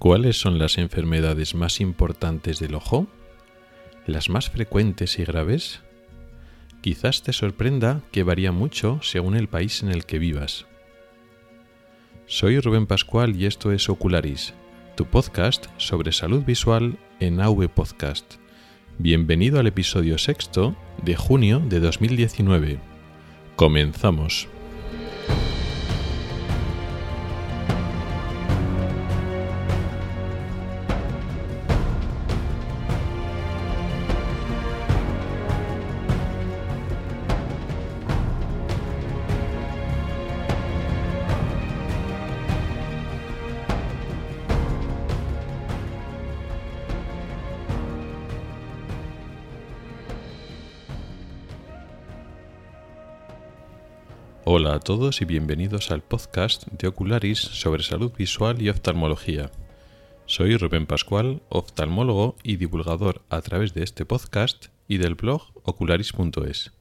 ¿Cuáles son las enfermedades más importantes del ojo? ¿Las más frecuentes y graves? Quizás te sorprenda que varía mucho según el país en el que vivas. Soy Rubén Pascual y esto es Ocularis, tu podcast sobre salud visual en AV Podcast. Bienvenido al episodio sexto de junio de 2019. Comenzamos. Todos y bienvenidos al podcast de Ocularis sobre salud visual y oftalmología. Soy Rubén Pascual, oftalmólogo y divulgador a través de este podcast y del blog ocularis.es.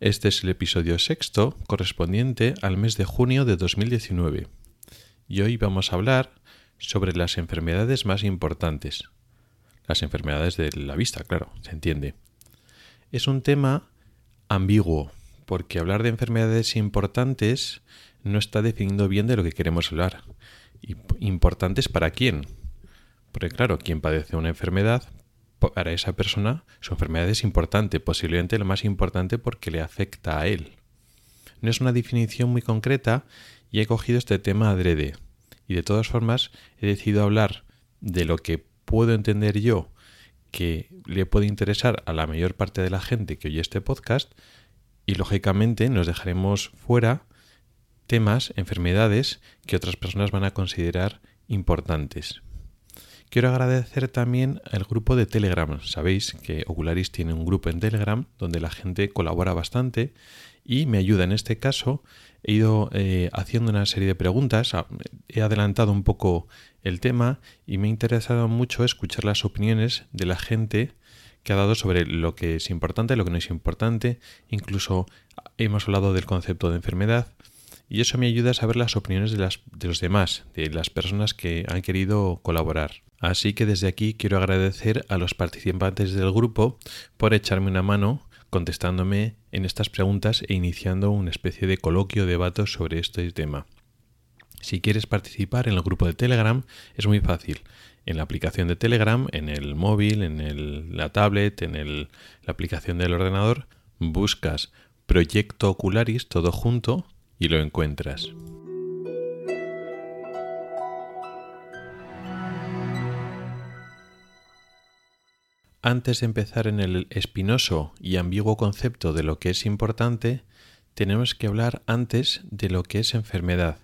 Este es el episodio sexto correspondiente al mes de junio de 2019 y hoy vamos a hablar sobre las enfermedades más importantes. Las enfermedades de la vista, claro, se entiende. Es un tema ambiguo porque hablar de enfermedades importantes no está definiendo bien de lo que queremos hablar. ¿Importantes para quién? Porque claro, quien padece una enfermedad, para esa persona su enfermedad es importante, posiblemente lo más importante porque le afecta a él. No es una definición muy concreta y he cogido este tema adrede. Y de todas formas he decidido hablar de lo que puedo entender yo que le puede interesar a la mayor parte de la gente que oye este podcast, y lógicamente nos dejaremos fuera temas, enfermedades que otras personas van a considerar importantes. Quiero agradecer también al grupo de Telegram. Sabéis que Ocularis tiene un grupo en Telegram donde la gente colabora bastante y me ayuda. En este caso he ido eh, haciendo una serie de preguntas, he adelantado un poco el tema y me ha interesado mucho escuchar las opiniones de la gente que ha dado sobre lo que es importante, lo que no es importante, incluso hemos hablado del concepto de enfermedad y eso me ayuda a saber las opiniones de, de los demás, de las personas que han querido colaborar. Así que desde aquí quiero agradecer a los participantes del grupo por echarme una mano contestándome en estas preguntas e iniciando una especie de coloquio debate sobre este tema. Si quieres participar en el grupo de Telegram es muy fácil en la aplicación de Telegram, en el móvil, en la tablet, en la aplicación del ordenador, buscas Proyecto Ocularis todo junto y lo encuentras. Antes de empezar en el espinoso y ambiguo concepto de lo que es importante, tenemos que hablar antes de lo que es enfermedad.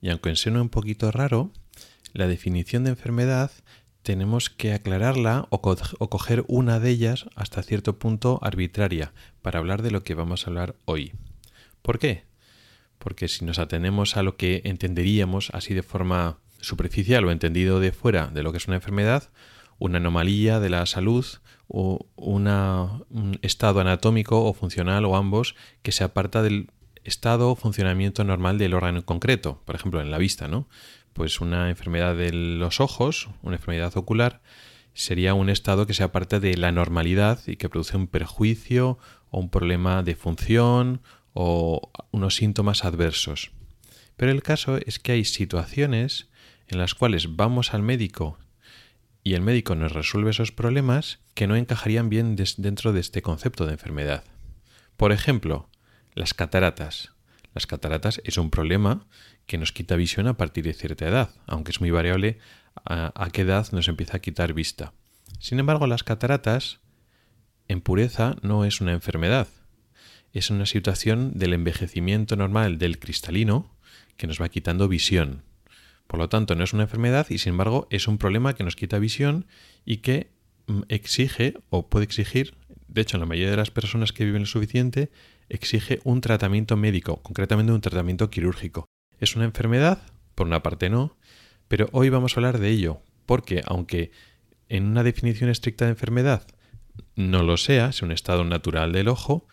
Y aunque suene un poquito raro, la definición de enfermedad tenemos que aclararla o, coger una de ellas hasta cierto punto arbitraria para hablar de lo que vamos a hablar hoy. ¿Por qué? Porque si nos atenemos a lo que entenderíamos así de forma superficial o entendido de fuera de lo que es una enfermedad, una anomalía de la salud o un estado anatómico o funcional o ambos que se aparta del estado o funcionamiento normal del órgano en concreto, por ejemplo en la vista, ¿no? Pues una enfermedad de los ojos, una enfermedad ocular, sería un estado que se aparte de la normalidad y que produce un perjuicio o un problema de función o unos síntomas adversos. Pero el caso es que hay situaciones en las cuales vamos al médico y el médico nos resuelve esos problemas que no encajarían bien dentro de este concepto de enfermedad. Por ejemplo, las cataratas. Las cataratas es un problema que nos quita visión a partir de cierta edad, aunque es muy variable a, qué edad nos empieza a quitar vista. Sin embargo, las cataratas en pureza no es una enfermedad, es una situación del envejecimiento normal del cristalino que nos va quitando visión. Por lo tanto, no es una enfermedad y sin embargo es un problema que nos quita visión y que mm, exige o puede exigir, de hecho en la mayoría de las personas que viven lo suficiente, exige un tratamiento médico, concretamente un tratamiento quirúrgico. ¿Es una enfermedad? Por una parte no, pero hoy vamos a hablar de ello, porque aunque en una definición estricta de enfermedad no lo sea, es un estado natural del ojo,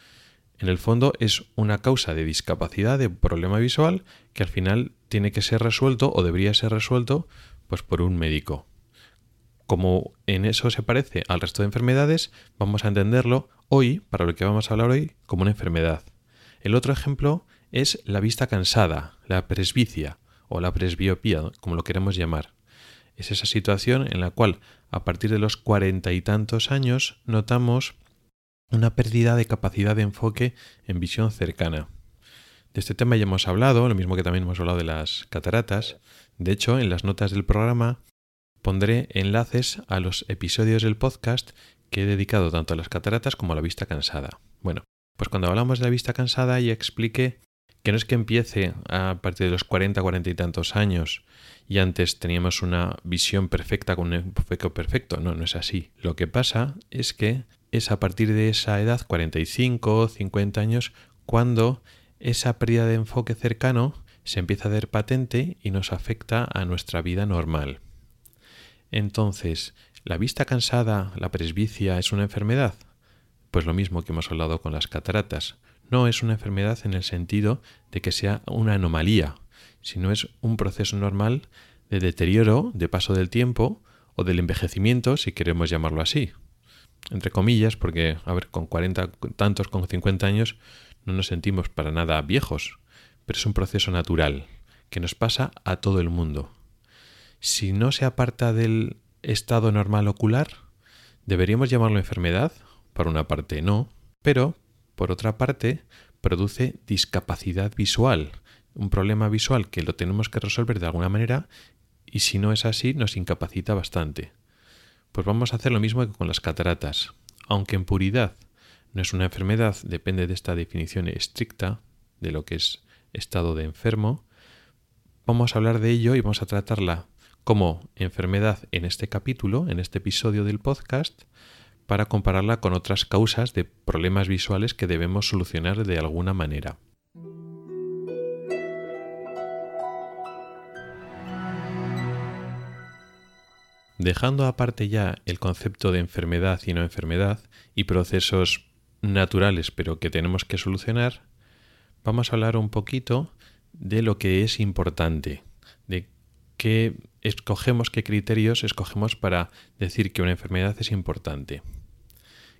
en el fondo es una causa de discapacidad, de problema visual, que al final tiene que ser resuelto o debería ser resuelto pues por un médico. Como en eso se parece al resto de enfermedades, vamos a entenderlo hoy, para lo que vamos a hablar hoy, como una enfermedad. El otro ejemplo es la vista cansada, la presbicia o la presbiopía, como lo queremos llamar. Es esa situación en la cual a partir de los cuarenta y tantos años notamos una pérdida de capacidad de enfoque en visión cercana. De este tema ya hemos hablado, lo mismo que también hemos hablado de las cataratas. De hecho, en las notas del programa pondré enlaces a los episodios del podcast que he dedicado tanto a las cataratas como a la vista cansada. Bueno, pues cuando hablamos de la vista cansada ya expliqué que no es que empiece a partir de los 40, 40 y tantos años y antes teníamos una visión perfecta con un enfoque perfecto. No, no es así. Lo que pasa es que es a partir de esa edad, 45, 50 años, cuando esa pérdida de enfoque cercano se empieza a ver patente y nos afecta a nuestra vida normal. Entonces, ¿la vista cansada, la presbicia, es una enfermedad? Pues lo mismo que hemos hablado con las cataratas. No es una enfermedad en el sentido de que sea una anomalía, sino es un proceso normal de deterioro, de paso del tiempo o del envejecimiento, si queremos llamarlo así. Entre comillas, porque, a ver, con 40 tantos, con 50 años, no nos sentimos para nada viejos, pero es un proceso natural que nos pasa a todo el mundo. Si no se aparta del estado normal ocular, ¿deberíamos llamarlo enfermedad? Por una parte no, pero por otra parte produce discapacidad visual, un problema visual que lo tenemos que resolver de alguna manera y si no es así nos incapacita bastante. Pues vamos a hacer lo mismo que con las cataratas. Aunque en puridad no es una enfermedad, depende de esta definición estricta de lo que es estado de enfermo, vamos a hablar de ello y vamos a tratarla como enfermedad en este capítulo, en este episodio del podcast, para compararla con otras causas de problemas visuales que debemos solucionar de alguna manera. Dejando aparte ya el concepto de enfermedad y no enfermedad y procesos naturales pero que tenemos que solucionar, vamos a hablar un poquito de lo que es importante, de qué escogemos, qué criterios escogemos para decir que una enfermedad es importante.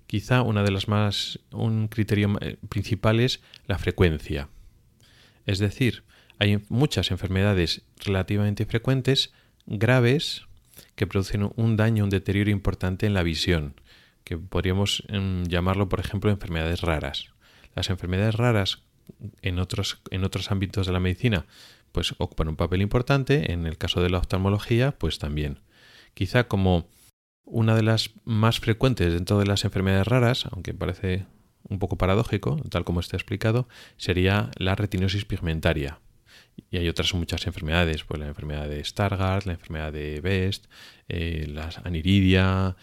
Quizá una de las más un criterio eh, principal es la frecuencia. Es decir, hay muchas enfermedades relativamente frecuentes, graves, que producen un daño, un deterioro importante en la visión, que podríamos em, llamarlo, por ejemplo, enfermedades raras. Las enfermedades raras en otros, en otros ámbitos de la medicina pues ocupan un papel importante, en el caso de la oftalmología, pues también. Quizá como una de las más frecuentes dentro de las enfermedades raras, aunque parece un poco paradójico, tal como está explicado, sería la retinosis pigmentaria. Y hay otras muchas enfermedades, pues la enfermedad de Stargardt, la enfermedad de Best, eh, la aniridia,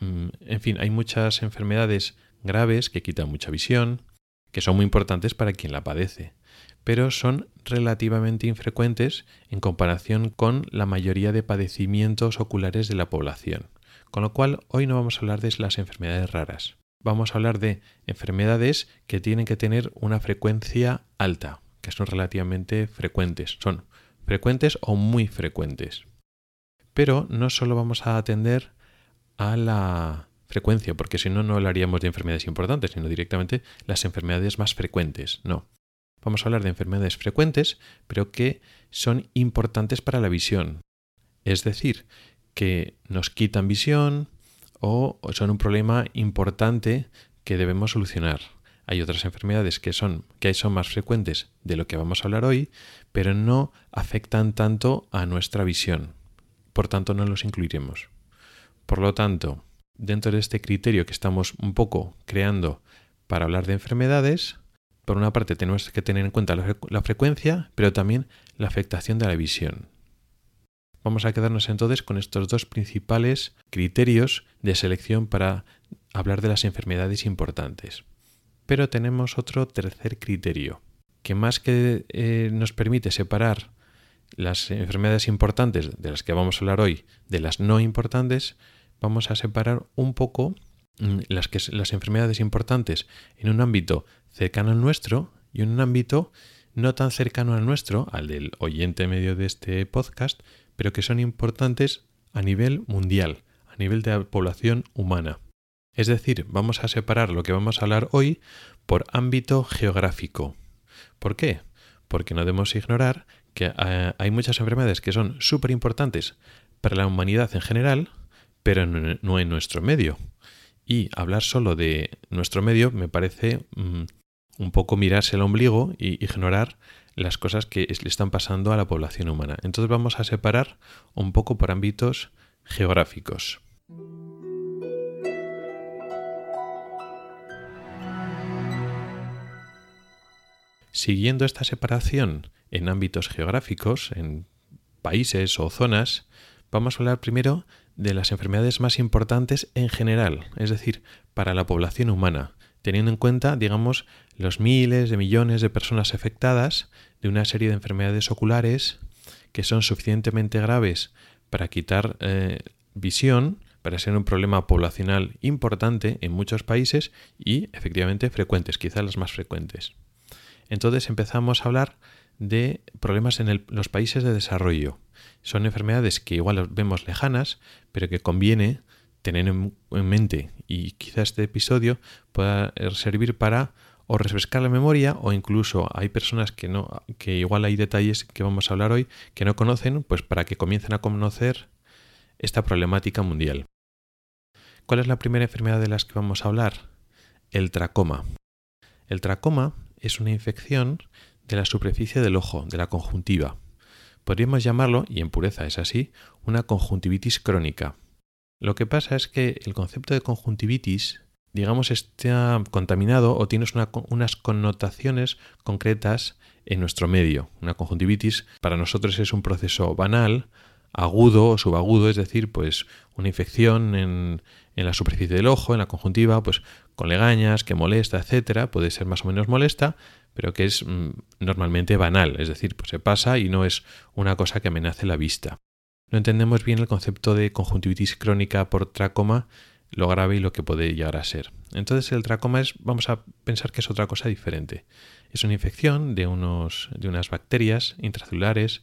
mm, en fin, hay muchas enfermedades graves que quitan mucha visión, que son muy importantes para quien la padece, pero son relativamente infrecuentes en comparación con la mayoría de padecimientos oculares de la población. Con lo cual, hoy no vamos a hablar de las enfermedades raras. Vamos a hablar de enfermedades que tienen que tener una frecuencia alta, que son relativamente frecuentes. Son frecuentes o muy frecuentes. Pero no solo vamos a atender a la frecuencia, porque si no, no hablaríamos de enfermedades importantes, sino directamente las enfermedades más frecuentes. No. Vamos a hablar de enfermedades frecuentes, pero que son importantes para la visión. Es decir, que nos quitan visión o son un problema importante que debemos solucionar. Hay otras enfermedades que son, que son más frecuentes de lo que vamos a hablar hoy, pero no afectan tanto a nuestra visión. Por tanto, no los incluiremos. Por lo tanto, dentro de este criterio que estamos un poco creando para hablar de enfermedades, por una parte tenemos que tener en cuenta la, frecuencia, pero también la afectación de la visión. Vamos a quedarnos entonces con estos dos principales criterios de selección para hablar de las enfermedades importantes. Pero tenemos otro tercer criterio, que más que eh, nos permite separar las enfermedades importantes de las que vamos a hablar hoy de las no importantes, vamos a separar un poco mm, las, las enfermedades importantes en un ámbito cercano al nuestro y en un ámbito no tan cercano al nuestro, al del oyente medio de este podcast, pero que son importantes a nivel mundial, a nivel de la población humana. Es decir, vamos a separar lo que vamos a hablar hoy por ámbito geográfico. ¿Por qué? Porque no debemos ignorar que eh, hay muchas enfermedades que son súper importantes para la humanidad en general, pero no en nuestro medio. Y hablar solo de nuestro medio me parece mm, un poco mirarse el ombligo y ignorar las cosas que le están pasando a la población humana. Entonces vamos a separar un poco por ámbitos geográficos. Siguiendo esta separación en ámbitos geográficos, en países o zonas, vamos a hablar primero de las enfermedades más importantes en general, es decir, para la población humana, teniendo en cuenta, digamos, los miles de millones de personas afectadas de una serie de enfermedades oculares que son suficientemente graves para quitar eh, visión, para ser un problema poblacional importante en muchos países y efectivamente frecuentes, quizás las más frecuentes. Entonces empezamos a hablar de problemas en los países de desarrollo. Son enfermedades que igual vemos lejanas, pero que conviene tener en, mente y quizás este episodio pueda servir para o refrescar la memoria o incluso hay personas que no que igual hay detalles que vamos a hablar hoy que no conocen, pues para que comiencen a conocer esta problemática mundial. ¿Cuál es la primera enfermedad de las que vamos a hablar? El tracoma. El tracoma es una infección de la superficie del ojo, de la conjuntiva. Podríamos llamarlo, y en pureza es así, una conjuntivitis crónica. Lo que pasa es que el concepto de conjuntivitis, digamos, está contaminado o tiene unas connotaciones concretas en nuestro medio. Una conjuntivitis para nosotros es un proceso banal, agudo o subagudo, es decir, pues una infección en, en, la superficie del ojo, en la conjuntiva, pues con legañas, que molesta, etcétera, puede ser más o menos molesta, pero que es mm, normalmente banal, es decir, pues se pasa y no es una cosa que amenace la vista no entendemos bien el concepto de conjuntivitis crónica por tracoma, lo grave y lo que puede llegar a ser. Entonces el tracoma es, vamos a pensar que es otra cosa diferente. Es una infección de, unos, de unas bacterias intracelulares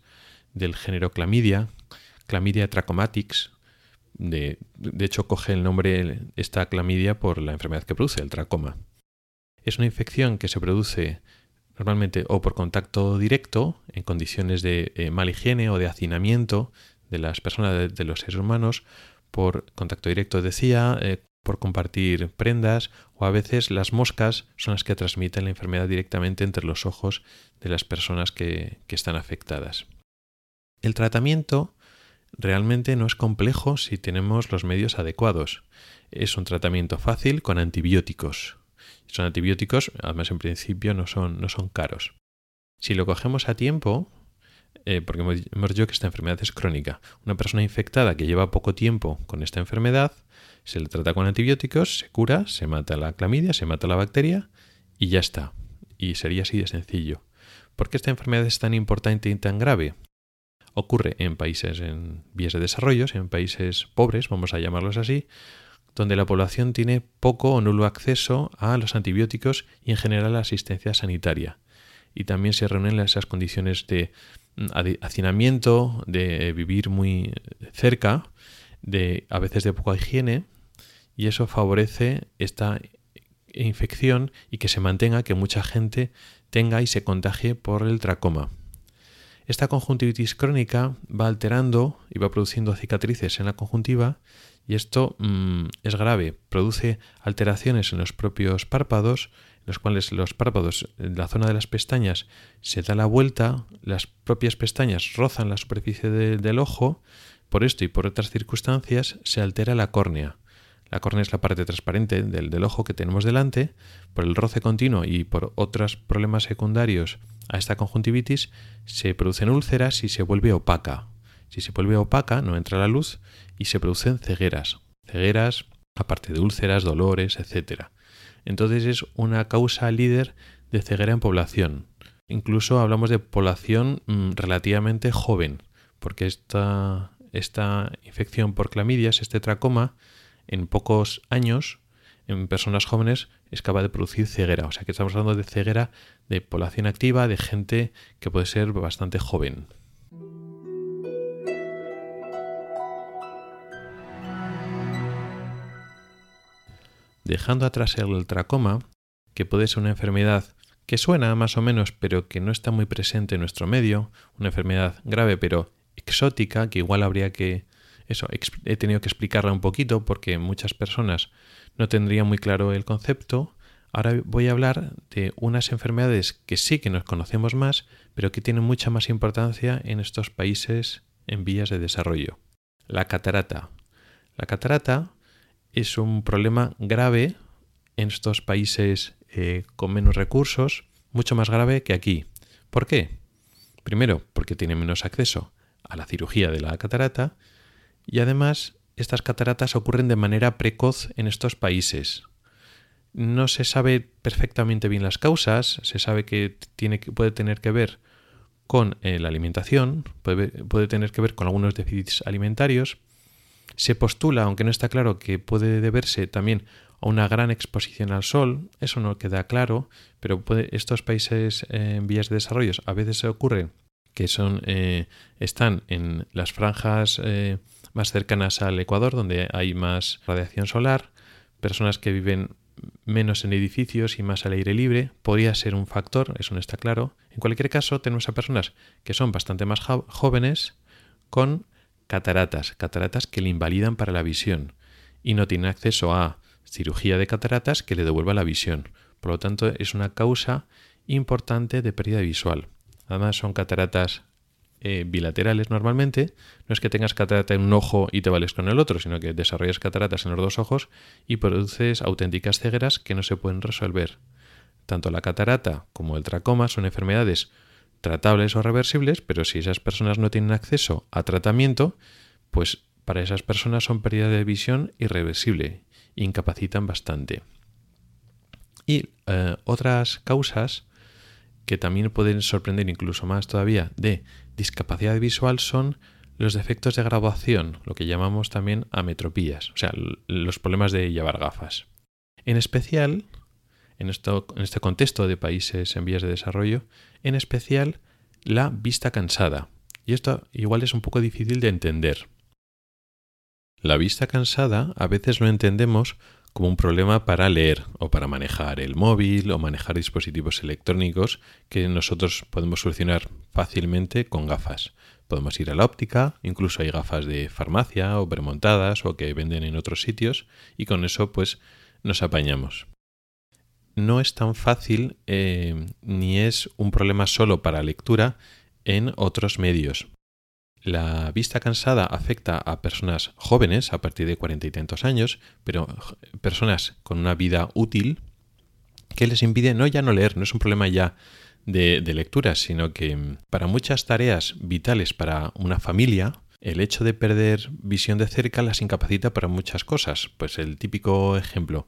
del género Clamidia, Clamidia trachomatics. De, hecho, coge el nombre esta clamidia por la enfermedad que produce, el tracoma. Es una infección que se produce normalmente o por contacto directo, en condiciones de eh, mal higiene o de hacinamiento de las personas, de, los seres humanos, por contacto directo, decía, eh, por compartir prendas o a veces las moscas son las que transmiten la enfermedad directamente entre los ojos de las personas que, que están afectadas. El tratamiento realmente no es complejo si tenemos los medios adecuados. Es un tratamiento fácil con antibióticos. Son antibióticos, además en principio no son, no son caros. Si lo cogemos a tiempo, eh, porque hemos, dicho que esta enfermedad es crónica. Una persona infectada que lleva poco tiempo con esta enfermedad, se le trata con antibióticos, se cura, se mata la clamidia, se mata la bacteria y ya está. Y sería así de sencillo. ¿Por qué esta enfermedad es tan importante y tan grave? Ocurre en países en vías de desarrollo, en países pobres, vamos a llamarlos así, donde la población tiene poco o nulo acceso a los antibióticos y en general a la asistencia sanitaria. Y también se reúnen esas condiciones de hacinamiento, de vivir muy cerca, de a veces de poca higiene, y eso favorece esta infección y que se mantenga, que mucha gente tenga y se contagie por el tracoma. Esta conjuntivitis crónica va alterando y va produciendo cicatrices en la conjuntiva y esto mm, es grave, produce alteraciones en los propios párpados, los cuales los párpados, la zona de las pestañas, se da la vuelta, las propias pestañas rozan la superficie del ojo, por esto y por otras circunstancias se altera la córnea. La córnea es la parte transparente del, del, ojo que tenemos delante. Por el roce continuo y por otros problemas secundarios a esta conjuntivitis se producen úlceras y se vuelve opaca. Si se vuelve opaca no entra la luz y se producen cegueras. Cegueras, aparte de úlceras, dolores, etcétera entonces es una causa líder de ceguera en población. Incluso hablamos de población mm, relativamente joven, porque esta, esta infección por clamidias, este tracoma, en pocos años, en personas jóvenes, es capaz de producir ceguera. O sea que estamos hablando de ceguera de población activa, de gente que puede ser bastante joven. Dejando atrás el tracoma, que puede ser una enfermedad que suena más o menos, pero que no está muy presente en nuestro medio, una enfermedad grave pero exótica, que igual habría que... Eso, he tenido que explicarla un poquito porque muchas personas no tendrían muy claro el concepto. Ahora voy a hablar de unas enfermedades que sí que nos conocemos más, pero que tienen mucha más importancia en estos países en vías de desarrollo. La catarata. La catarata es un problema grave en estos países eh, con menos recursos, mucho más grave que aquí. ¿Por qué? Primero, porque tiene menos acceso a la cirugía de la catarata y además estas cataratas ocurren de manera precoz en estos países. No se sabe perfectamente bien las causas, se sabe que, tiene, puede tener que ver con eh, la alimentación, puede tener que ver con algunos déficits alimentarios. Se postula, aunque no está claro, que puede deberse también a una gran exposición al sol, eso no queda claro, pero estos países en vías de desarrollo a veces se ocurre que son, eh, están en las franjas eh, más cercanas al Ecuador, donde hay más radiación solar, personas que viven menos en edificios y más al aire libre, podría ser un factor, eso no está claro. En cualquier caso, tenemos a personas que son bastante más jóvenes con cataratas, cataratas que le invalidan para la visión y no tienen acceso a cirugía de cataratas que le devuelva la visión. Por lo tanto, es una causa importante de pérdida visual. Además, son cataratas eh, bilaterales normalmente. No es que tengas catarata en un ojo y te vales con el otro, sino que desarrollas cataratas en los dos ojos y produces auténticas cegueras que no se pueden resolver. Tanto la catarata como el tracoma son enfermedades tratables o reversibles, pero si esas personas no tienen acceso a tratamiento, pues para esas personas son pérdida de visión irreversible incapacitan bastante. Y eh, otras causas que también pueden sorprender incluso más todavía de discapacidad visual son los defectos de graduación, lo que llamamos también ametropías, o sea, los problemas de llevar gafas. En especial, en, este contexto de países en vías de desarrollo, en especial la vista cansada. Y esto igual es un poco difícil de entender. La vista cansada a veces lo entendemos como un problema para leer o para manejar el móvil o manejar dispositivos electrónicos que nosotros podemos solucionar fácilmente con gafas. Podemos ir a la óptica, incluso hay gafas de farmacia o premontadas o que venden en otros sitios y con eso pues nos apañamos. No es tan fácil eh, ni es un problema solo para lectura en otros medios. La vista cansada afecta a personas jóvenes a partir de cuarenta y tantos años, pero personas con una vida útil que les impide no ya no leer, no es un problema ya de, lectura, sino que mm, para muchas tareas vitales para una familia, el hecho de perder visión de cerca las incapacita para muchas cosas. Pues el típico ejemplo,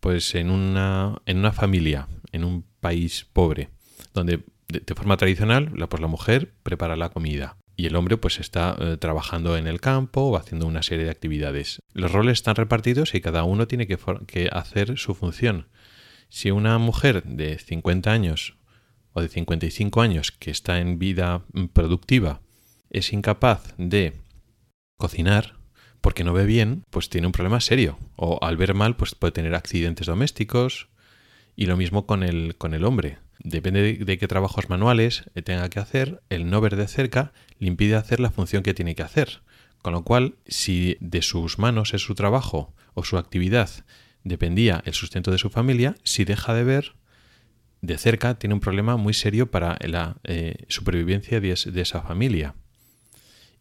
pues en una, en una familia, en un país pobre, donde de, forma tradicional, la, pues la mujer prepara la comida y el hombre pues está eh, trabajando en el campo o haciendo una serie de actividades. Los roles están repartidos y cada uno tiene que, que hacer su función. Si una mujer de 50 años o de 55 años que está en vida mm, productiva es incapaz de cocinar porque no ve bien, pues tiene un problema serio. O al ver mal, pues puede tener accidentes domésticos. Y lo mismo con el, con el hombre depende de, qué trabajos manuales tenga que hacer, el no ver de cerca le impide hacer la función que tiene que hacer. Con lo cual, si de sus manos es su trabajo o su actividad dependía el sustento de su familia, si deja de ver de cerca, tiene un problema muy serio para la eh, supervivencia de, de esa familia.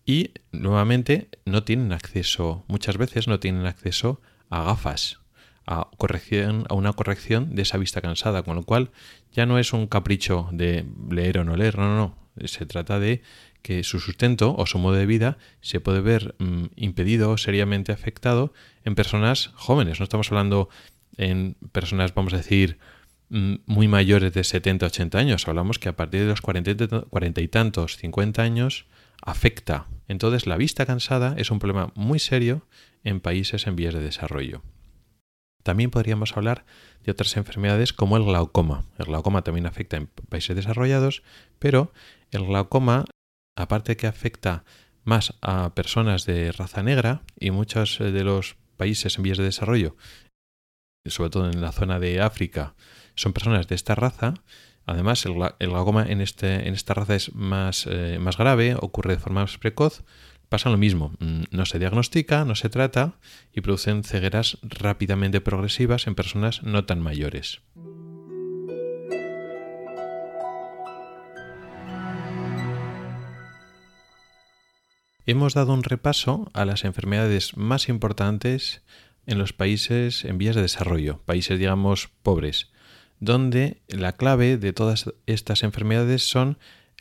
Y nuevamente no tienen acceso, muchas veces no tienen acceso a gafas a, corrección, a una corrección de esa vista cansada, con lo cual ya no es un capricho de leer o no leer, no, no, no. Se trata de que su sustento o su modo de vida se puede ver mm, impedido o seriamente afectado en personas jóvenes. No estamos hablando en personas, vamos a decir, mm, muy mayores de 70, 80 años. Hablamos que a partir de los 40, 40 y tantos, 50 años, afecta. Entonces la vista cansada es un problema muy serio en países en vías de desarrollo. También podríamos hablar de otras enfermedades como el glaucoma. El glaucoma también afecta en países desarrollados, pero el glaucoma, aparte que afecta más a personas de raza negra y muchos de los países en vías de desarrollo sobre todo en la zona de África, son personas de esta raza. Además, el, glaucoma en, este, en esta raza es más, eh, más grave, ocurre de forma más precoz. Pasa lo mismo, mm, no se diagnostica, no se trata y producen cegueras rápidamente progresivas en personas no tan mayores. Hemos dado un repaso a las enfermedades más importantes en los países en vías de desarrollo, países digamos pobres, donde la clave de todas estas enfermedades son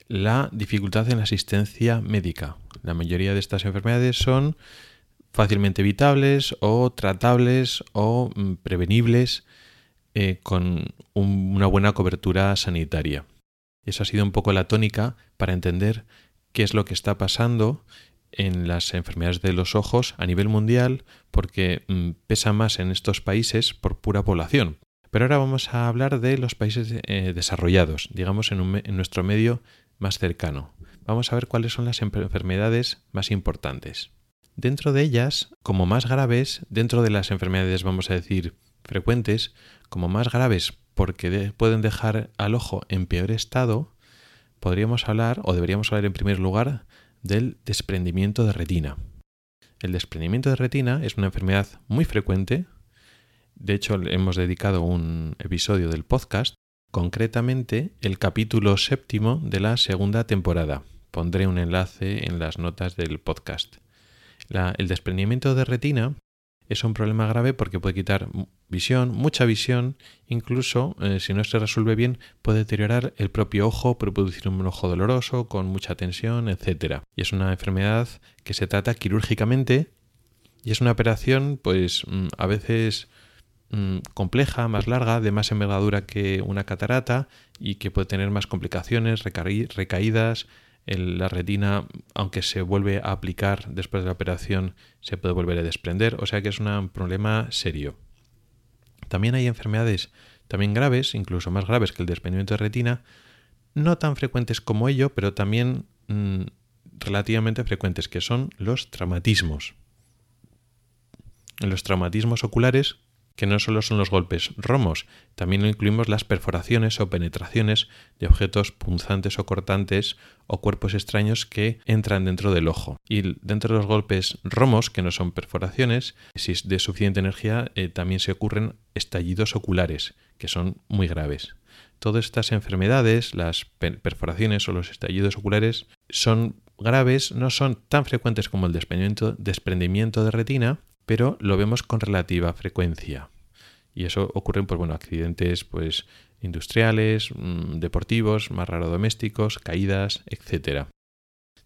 la dificultad en la asistencia médica. La mayoría de estas enfermedades son fácilmente evitables o tratables o mm, prevenibles eh, con una buena cobertura sanitaria. Eso ha sido un poco la tónica para entender qué es lo que está pasando en las enfermedades de los ojos a nivel mundial porque mm, pesa más en estos países por pura población. Pero ahora vamos a hablar de los países eh, desarrollados, digamos en, en nuestro medio más cercano. Vamos a ver cuáles son las enfermedades más importantes. Dentro de ellas, como más graves, dentro de las enfermedades, vamos a decir, frecuentes, como más graves porque pueden dejar al ojo en peor estado, podríamos hablar, o deberíamos hablar en primer lugar, del desprendimiento de retina. El desprendimiento de retina es una enfermedad muy frecuente. De hecho, hemos dedicado un episodio del podcast, concretamente el capítulo séptimo de la segunda temporada. Pondré un enlace en las notas del podcast. el desprendimiento de retina es un problema grave porque puede quitar visión, mucha visión, incluso eh, si no se resuelve bien puede deteriorar el propio ojo, producir un ojo doloroso, con mucha tensión, etc. Y es una enfermedad que se trata quirúrgicamente y es una operación pues mm, a veces mm, compleja, más larga, de más envergadura que una catarata y que puede tener más complicaciones, recaídas, la retina, aunque se vuelve a aplicar después de la operación, se puede volver a desprender, o sea que es un problema serio. También hay enfermedades también graves, incluso más graves que el desprendimiento de retina, no tan frecuentes como ello, pero también mm, relativamente frecuentes, que son los traumatismos. En los traumatismos oculares que no solo son los golpes romos, también incluimos las perforaciones o penetraciones de objetos punzantes o cortantes o cuerpos extraños que entran dentro del ojo. Y dentro de los golpes romos, que no son perforaciones, si es de suficiente energía, eh, también se ocurren estallidos oculares, que son muy graves. Todas estas enfermedades, las perforaciones o los estallidos oculares, son graves, no son tan frecuentes como el desprendimiento, desprendimiento de retina, pero lo vemos con relativa frecuencia. Y eso ocurre en pues, bueno, accidentes pues, industriales, mm, deportivos, más raro domésticos, caídas, etc.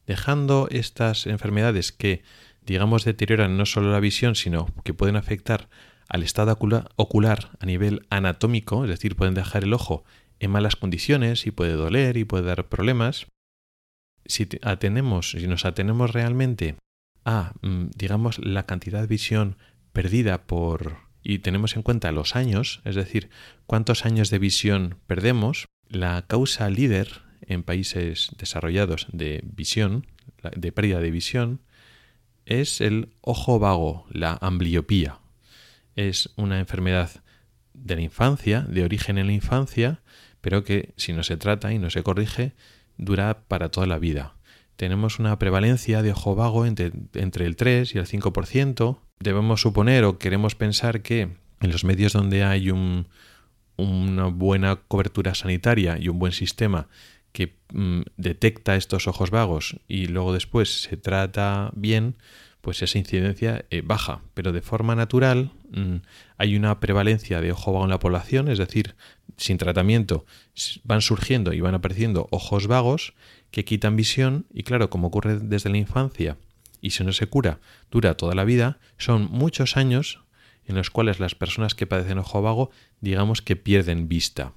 Dejando estas enfermedades que, digamos, deterioran no solo la visión, sino que pueden afectar al estado ocular a nivel anatómico, es decir, pueden dejar el ojo en malas condiciones y puede doler y puede dar problemas. Si atenemos, si nos atenemos realmente a, mm, digamos, la cantidad de visión perdida por... y tenemos en cuenta los años, es decir, cuántos años de visión perdemos, la causa líder en países desarrollados de visión, de pérdida de visión, es el ojo vago, la ambliopía. Es una enfermedad de la infancia, de origen en la infancia, pero que si no se trata y no se corrige, dura para toda la vida tenemos una prevalencia de ojo vago entre, el 3 y el 5%. Debemos suponer o queremos pensar que en los medios donde hay una buena cobertura sanitaria y un buen sistema que mm, detecta estos ojos vagos y luego después se trata bien, pues esa incidencia eh, baja. Pero de forma natural hay una prevalencia de ojo vago en la población, es decir, sin tratamiento van surgiendo y van apareciendo ojos vagos que quitan visión y claro, como ocurre desde la infancia y si no se cura dura toda la vida, son muchos años en los cuales las personas que padecen ojo vago digamos que pierden vista.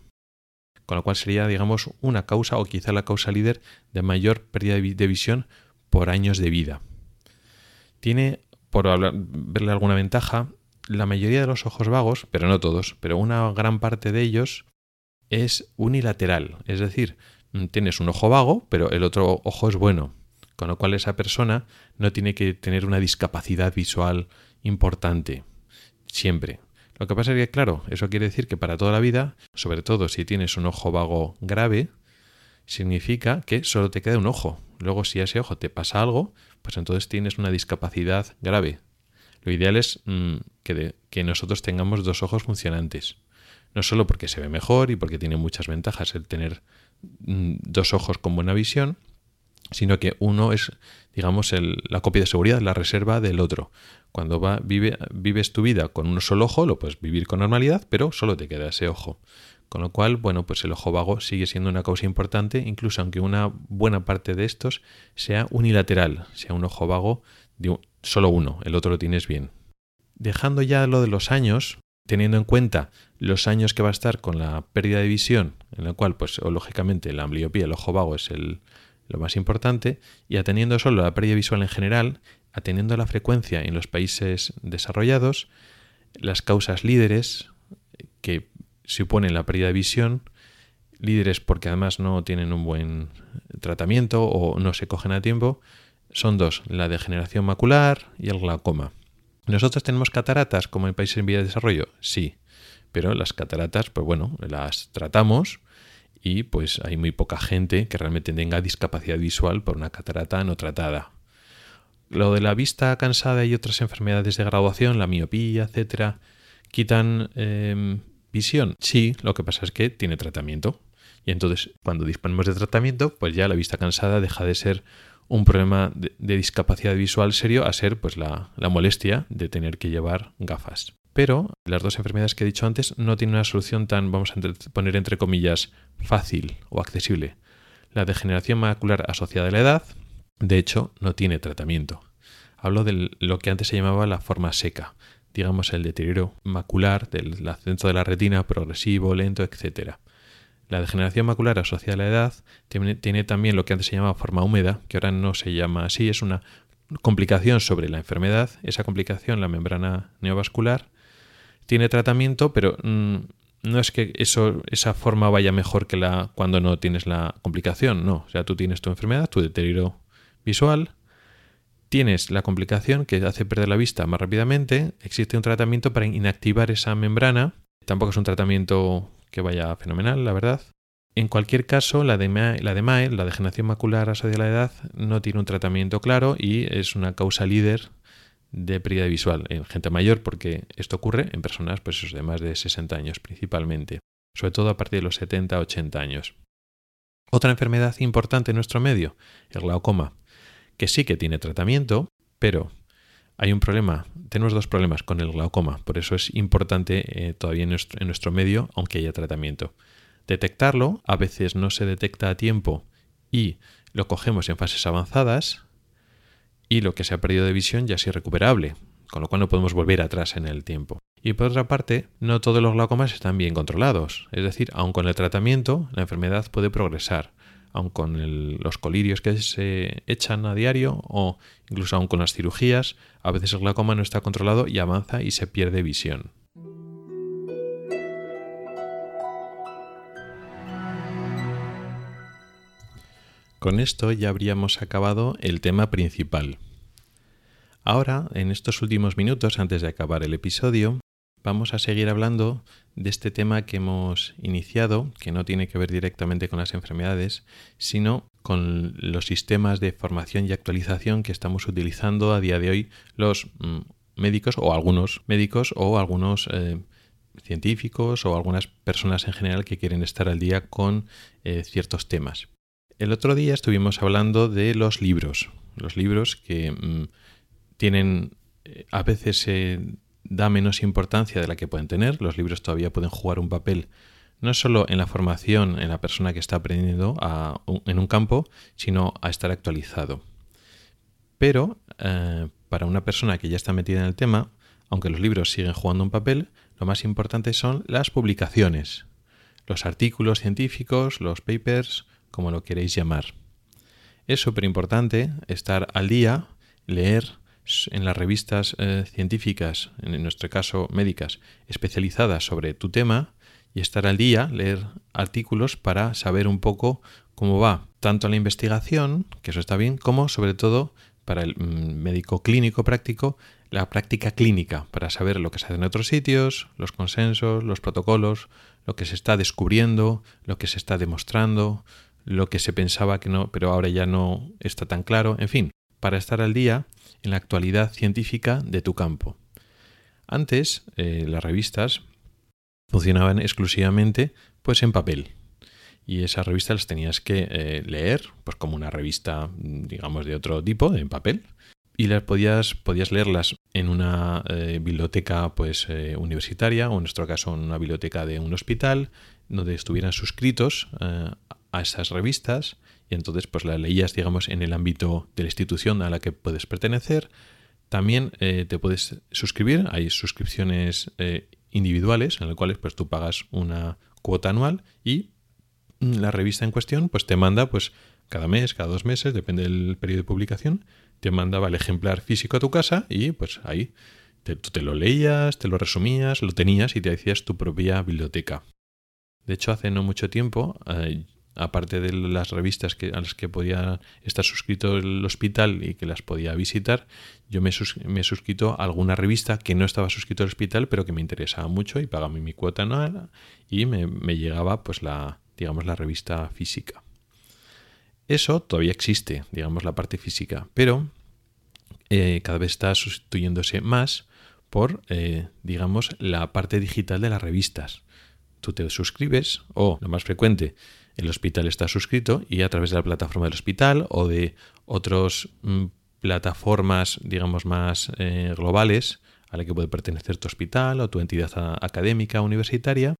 Con lo cual sería digamos una causa o quizá la causa líder de mayor pérdida de visión por años de vida. Tiene, por verle alguna ventaja, la mayoría de los ojos vagos, pero no todos, pero una gran parte de ellos es unilateral, es decir, Mm, tienes un ojo vago, pero el otro ojo es bueno, con lo cual esa persona no tiene que tener una discapacidad visual importante, siempre. Lo que pasa es que, claro, eso quiere decir que para toda la vida, sobre todo si tienes un ojo vago grave, significa que solo te queda un ojo. Luego, si a ese ojo te pasa algo, pues entonces tienes una discapacidad grave. Lo ideal es mm, que, nosotros tengamos dos ojos funcionantes. No solo porque se ve mejor y porque tiene muchas ventajas el tener mm, dos ojos con buena visión, sino que uno es, digamos, la copia de seguridad, la reserva del otro. Cuando va, vive, vives tu vida con un solo ojo, lo puedes vivir con normalidad, pero solo te queda ese ojo. Con lo cual, bueno, pues el ojo vago sigue siendo una causa importante, incluso aunque una buena parte de estos sea unilateral, sea un ojo vago de solo uno, el otro lo tienes bien. Dejando ya lo de los años, teniendo en cuenta los años que va a estar con la pérdida de visión, en la cual, pues, lógicamente, la ambliopía, el ojo vago es el, lo más importante, y atendiendo solo la pérdida visual en general, atendiendo la frecuencia en los países desarrollados, las causas líderes que suponen la pérdida de visión, líderes porque además no tienen un buen tratamiento o no se cogen a tiempo, son dos, la degeneración macular y el glaucoma. ¿Nosotros tenemos cataratas como en países en vía de desarrollo? Sí, pero las cataratas, pues bueno, las tratamos y pues hay muy poca gente que realmente tenga discapacidad visual por una catarata no tratada. Lo de la vista cansada y otras enfermedades de graduación, la miopía, etcétera, quitan em, visión. Sí, lo que pasa es que tiene tratamiento. Y entonces, cuando disponemos de tratamiento, pues ya la vista cansada deja de ser un problema de, discapacidad visual serio a ser pues la, molestia de tener que llevar gafas. Pero las dos enfermedades que he dicho antes no tienen una solución tan, vamos a poner entre comillas, fácil o accesible. La degeneración macular asociada a la edad, de hecho, no tiene tratamiento. Hablo de lo que antes se llamaba la forma seca, digamos el deterioro macular del centro de la retina progresivo, lento, etc. La degeneración macular asociada a la edad tiene, también lo que antes se llamaba forma húmeda, que ahora no se llama así, es una complicación sobre la enfermedad. Esa complicación, la membrana neovascular, tiene tratamiento, pero mm, no es que eso, esa forma vaya mejor que la cuando no tienes la complicación, no. O sea, tú tienes tu enfermedad, tu deterioro visual, tienes la complicación que hace perder la vista más rápidamente, existe un tratamiento para inactivar esa membrana, tampoco es un tratamiento que vaya fenomenal, la verdad. En cualquier caso, la de, MAE, la de la degeneración macular asociada a la edad, no tiene un tratamiento claro y es una causa líder de pérdida visual en gente mayor, porque esto ocurre en personas pues, de más de 60 años principalmente, sobre todo a partir de los 70-80 años. Otra enfermedad importante en nuestro medio, el glaucoma, que sí que tiene tratamiento, pero hay un problema, tenemos dos problemas con el glaucoma, por eso es importante eh, todavía en nuestro, en nuestro medio, aunque haya tratamiento. Detectarlo, a veces no se detecta a tiempo y lo cogemos en fases avanzadas, y lo que se ha perdido de visión ya es irrecuperable, con lo cual no podemos volver atrás en el tiempo. Y por otra parte, no todos los glaucomas están bien controlados, es decir, aun con el tratamiento, la enfermedad puede progresar, aun con los colirios que se echan a diario o incluso aun con las cirugías, a veces el glaucoma no está controlado y avanza y se pierde visión. Con esto ya habríamos acabado el tema principal. Ahora, en estos últimos minutos, antes de acabar el episodio, vamos a seguir hablando de este tema que hemos iniciado, que no tiene que ver directamente con las enfermedades, sino con los sistemas de formación y actualización que estamos utilizando a día de hoy los mm, médicos o algunos médicos o algunos eh, científicos o algunas personas en general que quieren estar al día con eh, ciertos temas. El otro día estuvimos hablando de los libros, los libros que mm, tienen, eh, a veces se da menos importancia de la que pueden tener, los libros todavía pueden jugar un papel no solo en la formación en la persona que está aprendiendo en un campo, sino a estar actualizado. Pero eh, para una persona que ya está metida en el tema, aunque los libros siguen jugando un papel, lo más importante son las publicaciones, los artículos científicos, los papers, como lo queréis llamar. Es súper importante estar al día, leer en las revistas eh, científicas, en nuestro caso médicas, especializadas sobre tu tema y estar al día, leer artículos para saber un poco cómo va tanto la investigación, que eso está bien, como sobre todo para el mm, médico clínico práctico, la práctica clínica para saber lo que se hace en otros sitios, los consensos, los protocolos, lo que se está descubriendo, lo que se está demostrando, lo que se pensaba que no, pero ahora ya no está tan claro, en fin, para estar al día en la actualidad científica de tu campo. Antes, eh, las revistas funcionaban exclusivamente pues en papel. Y esas revistas las tenías que eh, leer, pues como una revista, digamos, de otro tipo, en papel. Y las podías, podías leerlas en una eh, biblioteca pues, universitaria, o en nuestro caso en una biblioteca de un hospital, donde estuvieran suscritos a esas revistas y entonces pues las leías digamos en el ámbito de la institución a la que puedes pertenecer. También eh, te puedes suscribir, hay suscripciones eh, individuales en las cuales pues tú pagas una cuota anual y la revista en cuestión pues te manda pues cada mes, cada dos meses, depende del periodo de publicación, te mandaba el ejemplar físico a tu casa y pues ahí te, tú te lo leías, te lo resumías, lo tenías y te hacías tu propia biblioteca. De hecho, hace no mucho tiempo eh, aparte de las revistas a las que podía estar suscrito el hospital y que las podía visitar, yo me, he suscrito a alguna revista que no estaba suscrito al hospital, pero que me interesaba mucho y pagaba mi cuota anual y me, llegaba pues la, digamos, la revista física. Eso todavía existe, digamos, la parte física, pero eh, cada vez está sustituyéndose más por, eh, digamos, la parte digital de las revistas. Tú te suscribes o, lo más frecuente, el hospital está suscrito y a través de la plataforma del hospital o de otras mm, plataformas, digamos, más eh, globales a la que puede pertenecer tu hospital o tu entidad académica universitaria,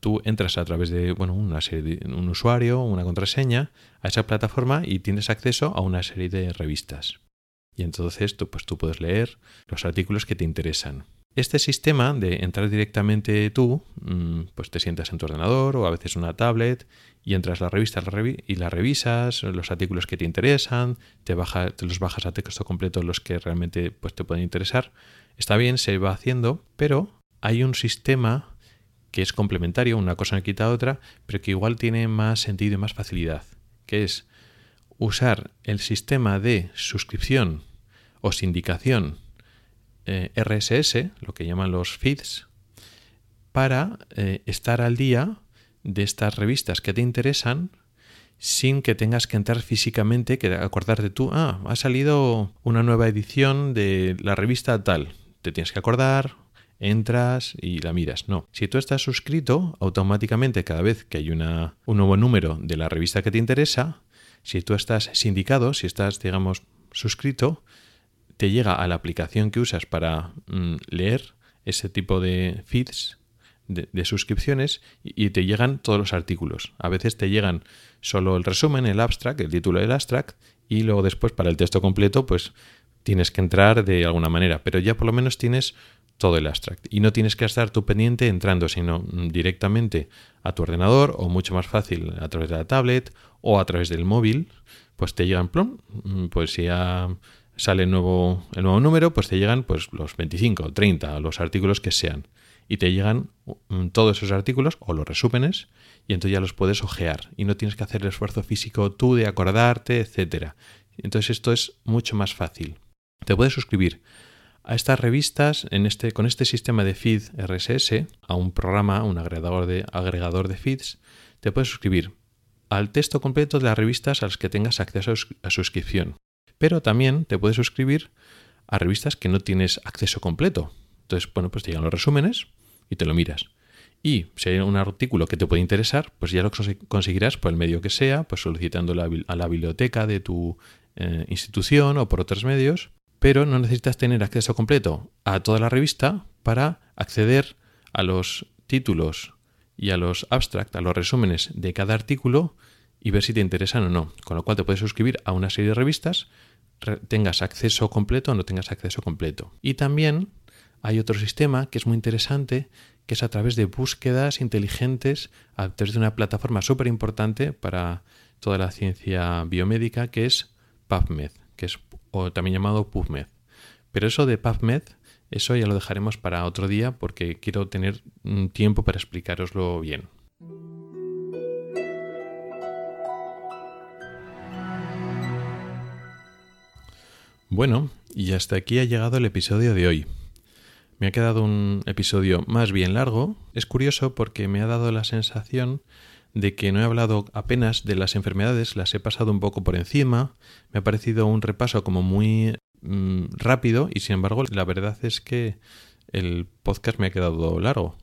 tú entras a través de bueno, una de, un usuario, una contraseña a esa plataforma y tienes acceso a una serie de revistas. Y entonces tú, pues, tú puedes leer los artículos que te interesan. Este sistema de entrar directamente tú, mm, pues te sientas en tu ordenador o a veces una tablet y entras a la revista y la revisas, los artículos que te interesan, te, te los bajas a texto completo los que realmente pues, te pueden interesar. Está bien, se va haciendo, pero hay un sistema que es complementario, una cosa no quita otra, pero que igual tiene más sentido y más facilidad, que es usar el sistema de suscripción o sindicación eh, RSS, lo que llaman los feeds, para eh, estar al día de estas revistas que te interesan sin que tengas que entrar físicamente, que acordarte tú, ah, ha salido una nueva edición de la revista tal. Te tienes que acordar, entras y la miras. No, si tú estás suscrito, automáticamente cada vez que hay una, un nuevo número de la revista que te interesa, si tú estás sindicado, si estás, digamos, suscrito, te llega a la aplicación que usas para mm, leer ese tipo de feeds, de, suscripciones, y, te llegan todos los artículos. A veces te llegan solo el resumen, el abstract, el título del abstract, y luego después para el texto completo, pues tienes que entrar de alguna manera, pero ya por lo menos tienes todo el abstract. Y no tienes que estar tú pendiente entrando, sino mm, directamente a tu ordenador o mucho más fácil a través de la tablet o a través del móvil, pues te llegan, plum, mm, pues ya sale el nuevo, el nuevo número, pues te llegan pues, los 25, 30, los artículos que sean. Y te llegan mm, todos esos artículos o los resúmenes y entonces ya los puedes ojear y no tienes que hacer el esfuerzo físico tú de acordarte, etcétera. Entonces esto es mucho más fácil. Te puedes suscribir a estas revistas en este, con este sistema de feed RSS, a un programa, un agregador de, agregador de feeds, te puedes suscribir al texto completo de las revistas a las que tengas acceso a suscripción. Pero también te puedes suscribir a revistas que no tienes acceso completo. Entonces, bueno, pues te llegan los resúmenes y te lo miras. Y si hay un artículo que te puede interesar, pues ya lo conseguirás por el medio que sea, pues solicitando a la biblioteca de tu eh, institución o por otros medios, pero no necesitas tener acceso completo a toda la revista para acceder a los títulos y a los abstracts, a los resúmenes de cada artículo y ver si te interesan o no. Con lo cual te puedes suscribir a una serie de revistas tengas acceso completo o no tengas acceso completo. Y también hay otro sistema que es muy interesante, que es a través de búsquedas inteligentes, a través de una plataforma súper importante para toda la ciencia biomédica, que es PubMed, que es o también llamado PubMed. Pero eso de PubMed, eso ya lo dejaremos para otro día porque quiero tener tiempo para explicaroslo bien. Bueno, Y hasta aquí ha llegado el episodio de hoy. Me ha quedado un episodio más bien largo. Es curioso porque me ha dado la sensación de que no he hablado apenas de las enfermedades, las he pasado un poco por encima, me ha parecido un repaso como muy mm, rápido y sin embargo la verdad es que el podcast me ha quedado largo.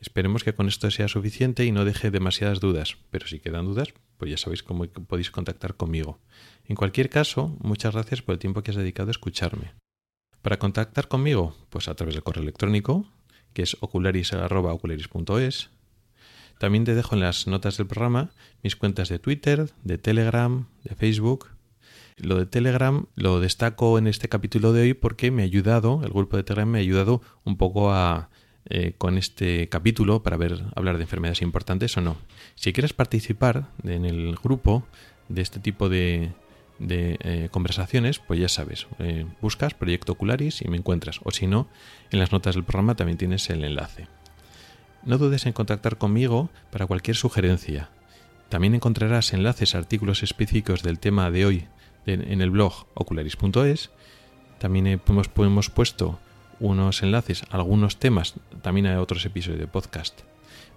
Esperemos que con esto sea suficiente y no deje demasiadas dudas, pero si quedan dudas, pues ya sabéis cómo podéis contactar conmigo. En cualquier caso, muchas gracias por el tiempo que has dedicado a escucharme. Para contactar conmigo, pues a través del correo electrónico, que es ocularis.ocularis.es. También te dejo en las notas del programa mis cuentas de Twitter, de Telegram, de Facebook. Lo de Telegram lo destaco en este capítulo de hoy porque me ha ayudado, el grupo de Telegram me ha ayudado un poco a eh, con este capítulo para ver hablar de enfermedades importantes o no. Si quieres participar en el grupo de este tipo de, eh, conversaciones, pues ya sabes, eh, buscas Proyecto Ocularis y me encuentras. O si no, en las notas del programa también tienes el enlace. No dudes en contactar conmigo para cualquier sugerencia. También encontrarás enlaces a artículos específicos del tema de hoy en el blog ocularis.es. También hemos puesto unos enlaces a algunos temas, también a otros episodios de podcast.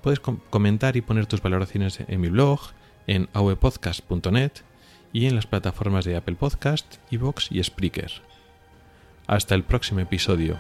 Puedes comentar y poner tus valoraciones en mi blog, en avpodcast.net y en las plataformas de Apple Podcast, Evox y Spreaker. Hasta el próximo episodio.